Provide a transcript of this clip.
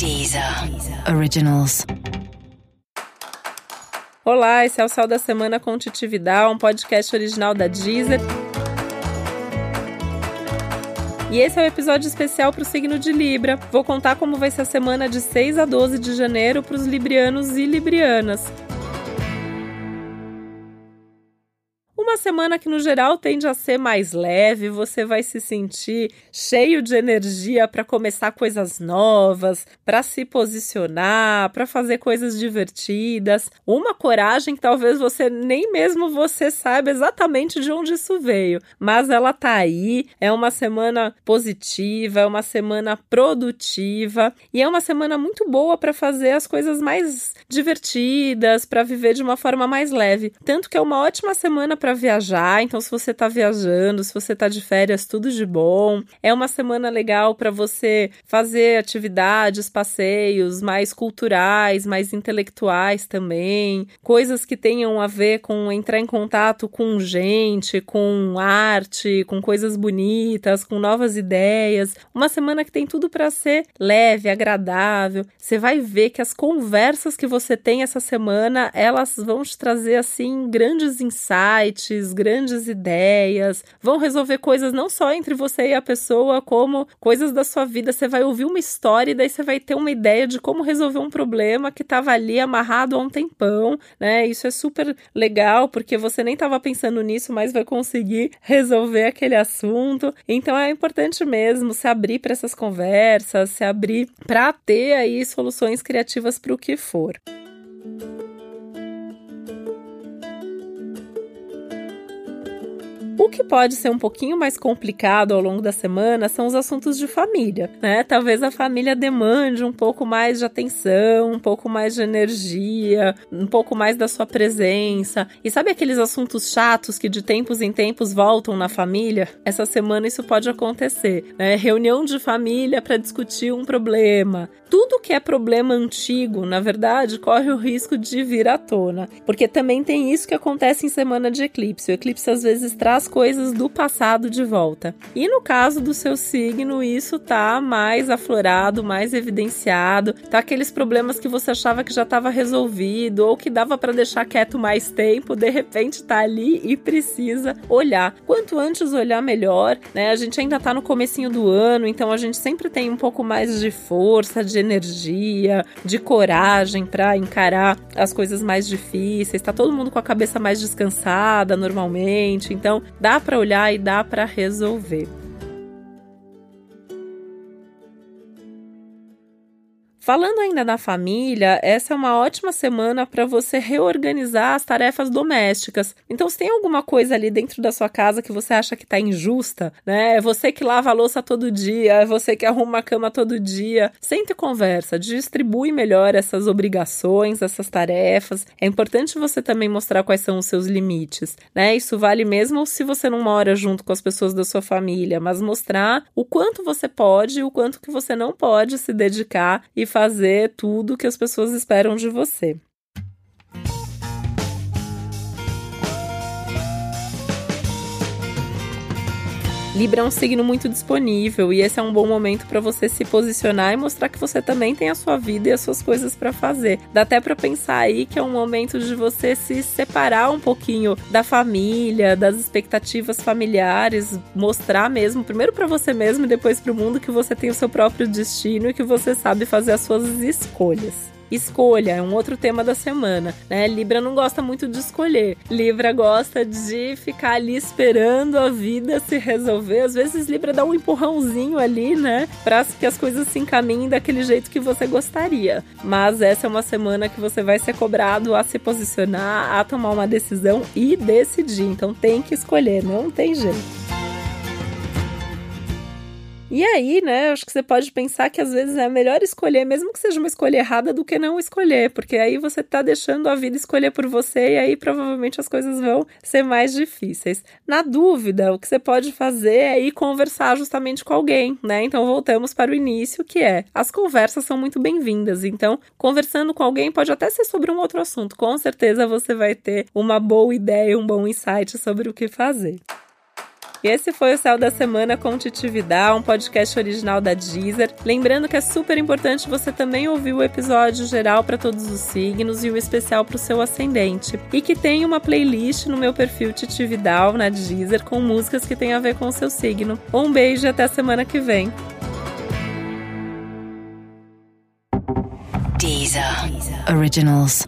Deezer Originals. Olá, esse é o Sal da Semana com Titividade, um podcast original da Deezer. E esse é o um episódio especial para o signo de Libra. Vou contar como vai ser a semana de 6 a 12 de janeiro para os librianos e librianas. Uma semana que no geral tende a ser mais leve, você vai se sentir cheio de energia para começar coisas novas, para se posicionar, para fazer coisas divertidas. Uma coragem que talvez você nem mesmo você saiba exatamente de onde isso veio, mas ela tá aí. É uma semana positiva, é uma semana produtiva e é uma semana muito boa para fazer as coisas mais divertidas, para viver de uma forma mais leve. Tanto que é uma ótima semana para viajar, então se você está viajando, se você está de férias, tudo de bom. É uma semana legal para você fazer atividades, passeios mais culturais, mais intelectuais também, coisas que tenham a ver com entrar em contato com gente, com arte, com coisas bonitas, com novas ideias. Uma semana que tem tudo para ser leve, agradável. Você vai ver que as conversas que você tem essa semana, elas vão te trazer assim grandes insights grandes ideias, vão resolver coisas não só entre você e a pessoa, como coisas da sua vida. Você vai ouvir uma história e daí você vai ter uma ideia de como resolver um problema que estava ali amarrado há um tempão, né? Isso é super legal porque você nem estava pensando nisso, mas vai conseguir resolver aquele assunto. Então é importante mesmo se abrir para essas conversas, se abrir para ter aí soluções criativas para o que for. O que pode ser um pouquinho mais complicado ao longo da semana são os assuntos de família, né? Talvez a família demande um pouco mais de atenção, um pouco mais de energia, um pouco mais da sua presença. E sabe aqueles assuntos chatos que de tempos em tempos voltam na família? Essa semana isso pode acontecer, né? Reunião de família para discutir um problema. Tudo que é problema antigo, na verdade, corre o risco de vir à tona, porque também tem isso que acontece em semana de eclipse. O eclipse às vezes traz coisas do passado de volta. E no caso do seu signo, isso tá mais aflorado, mais evidenciado, tá aqueles problemas que você achava que já estava resolvido ou que dava para deixar quieto mais tempo, de repente tá ali e precisa olhar. Quanto antes olhar melhor, né? A gente ainda tá no comecinho do ano, então a gente sempre tem um pouco mais de força, de energia, de coragem para encarar as coisas mais difíceis. Tá todo mundo com a cabeça mais descansada normalmente, então dá para olhar e dá para resolver. Falando ainda da família, essa é uma ótima semana para você reorganizar as tarefas domésticas. Então, se tem alguma coisa ali dentro da sua casa que você acha que está injusta, né? É você que lava a louça todo dia, é você que arruma a cama todo dia. Sente e conversa, distribui melhor essas obrigações, essas tarefas. É importante você também mostrar quais são os seus limites, né? Isso vale mesmo se você não mora junto com as pessoas da sua família, mas mostrar o quanto você pode e o quanto que você não pode se dedicar e fazer tudo que as pessoas esperam de você. Libra é um signo muito disponível e esse é um bom momento para você se posicionar e mostrar que você também tem a sua vida e as suas coisas para fazer. Dá até para pensar aí que é um momento de você se separar um pouquinho da família, das expectativas familiares, mostrar mesmo, primeiro para você mesmo e depois para o mundo que você tem o seu próprio destino e que você sabe fazer as suas escolhas. Escolha é um outro tema da semana, né? Libra não gosta muito de escolher. Libra gosta de ficar ali esperando a vida se resolver. Às vezes Libra dá um empurrãozinho ali, né, para que as coisas se encaminhem daquele jeito que você gostaria. Mas essa é uma semana que você vai ser cobrado a se posicionar, a tomar uma decisão e decidir. Então tem que escolher, não tem jeito. E aí, né, acho que você pode pensar que às vezes é melhor escolher, mesmo que seja uma escolha errada, do que não escolher, porque aí você tá deixando a vida escolher por você e aí provavelmente as coisas vão ser mais difíceis. Na dúvida, o que você pode fazer é ir conversar justamente com alguém, né? Então voltamos para o início, que é as conversas são muito bem-vindas. Então, conversando com alguém pode até ser sobre um outro assunto. Com certeza você vai ter uma boa ideia, um bom insight sobre o que fazer. E esse foi o Céu da Semana com Titividade, um podcast original da Deezer. Lembrando que é super importante você também ouvir o episódio geral para todos os signos e o especial para o seu ascendente. E que tem uma playlist no meu perfil Titividal na Deezer com músicas que tem a ver com o seu signo. Um beijo e até semana que vem. Deezer. Originals.